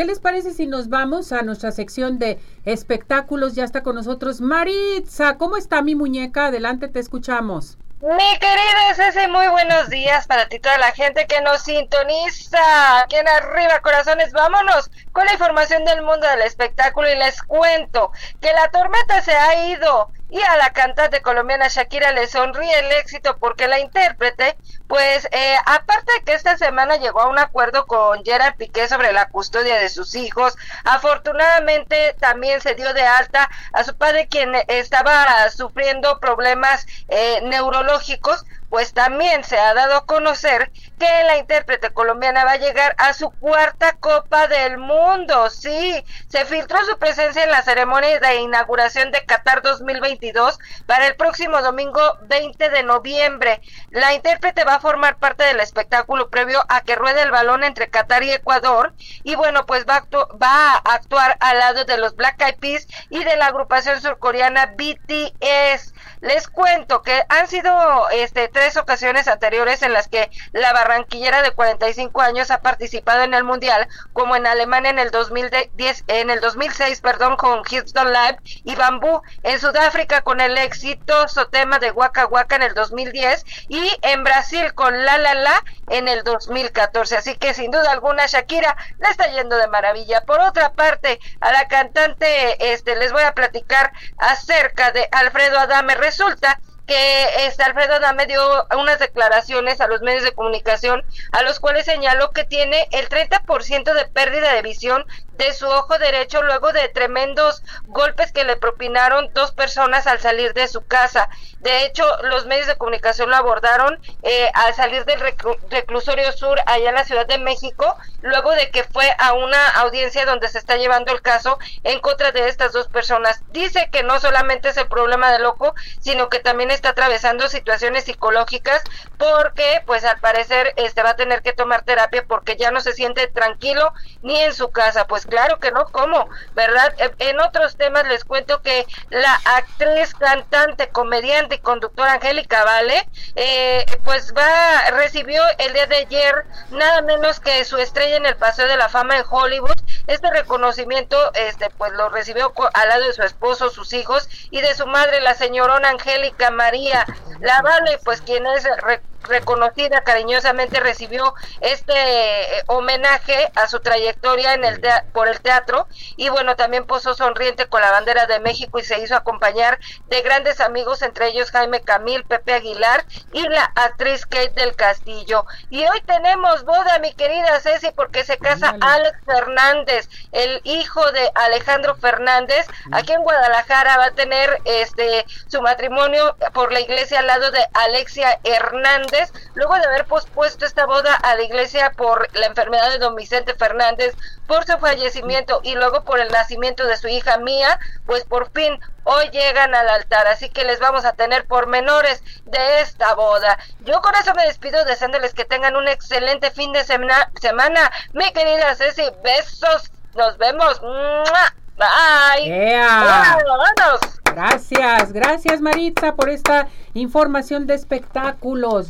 ¿qué les parece si nos vamos a nuestra sección de espectáculos? Ya está con nosotros Maritza. ¿Cómo está mi muñeca? Adelante, te escuchamos. Mi querida Ceci, muy buenos días para ti, toda la gente que nos sintoniza. Aquí en arriba, corazones, vámonos con la información del mundo del espectáculo y les cuento que la tormenta se ha ido y a la cantante colombiana Shakira le sonríe el éxito porque la intérprete, pues eh, aparte de que esta semana llegó a un acuerdo con Gerard Piqué sobre la custodia de sus hijos, afortunadamente también se dio de alta a su padre quien estaba sufriendo problemas eh, neurológicos, pues también se ha dado a conocer que la intérprete colombiana va a llegar a su cuarta Copa del Mundo. Sí, se filtró su presencia en la ceremonia de inauguración de Qatar 2022 para el próximo domingo 20 de noviembre. La intérprete va a formar parte del espectáculo previo a que ruede el balón entre Qatar y Ecuador y bueno, pues va a, va a actuar al lado de los Black Eyed Peas y de la agrupación surcoreana BTS. Les cuento que han sido este, tres ocasiones anteriores en las que la barranquillera de 45 años ha participado en el Mundial, como en Alemania en el 2010, en el 2006, perdón, con Houston Live y Bambú, en Sudáfrica con el exitoso tema de Waka Waka en el 2010 y en Brasil con La La La en el 2014. Así que sin duda alguna Shakira le está yendo de maravilla. Por otra parte, a la cantante este les voy a platicar acerca de Alfredo Adame resulta que este Alfredo Adame dio unas declaraciones a los medios de comunicación a los cuales señaló que tiene el 30% de pérdida de visión de su ojo derecho luego de tremendos golpes que le propinaron dos personas al salir de su casa. De hecho, los medios de comunicación lo abordaron eh, al salir del reclusorio sur allá en la Ciudad de México, luego de que fue a una audiencia donde se está llevando el caso en contra de estas dos personas. Dice que no solamente es el problema del ojo, sino que también está atravesando situaciones psicológicas porque pues al parecer este va a tener que tomar terapia porque ya no se siente tranquilo ni en su casa. Pues claro que no, ¿cómo? ¿Verdad? En otros temas les cuento que la actriz, cantante, comediante y conductora Angélica Vale, eh, pues va, recibió el día de ayer nada menos que su estrella en el Paseo de la Fama en Hollywood. Este reconocimiento, este, pues lo recibió al lado de su esposo, sus hijos y de su madre, la señorona Angélica María La Vale, pues quien es reconocida cariñosamente recibió este eh, homenaje a su trayectoria en el por el teatro. Y bueno también posó sonriente con la bandera de México y se hizo acompañar de grandes amigos entre ellos Jaime Camil, Pepe Aguilar y la actriz Kate del Castillo. Y hoy tenemos boda mi querida Ceci porque se casa Alex Fernández el hijo de Alejandro Fernández. Aquí en Guadalajara va a tener este su matrimonio por la iglesia al lado de Alexia Hernández luego de haber pospuesto esta boda a la iglesia por la enfermedad de don Vicente Fernández, por su fallecimiento y luego por el nacimiento de su hija Mía, pues por fin hoy llegan al altar, así que les vamos a tener pormenores de esta boda. Yo con eso me despido deseándoles que tengan un excelente fin de semana, semana. mi querida Ceci, besos, nos vemos. Bye. Gracias, gracias Maritza por esta información de espectáculos.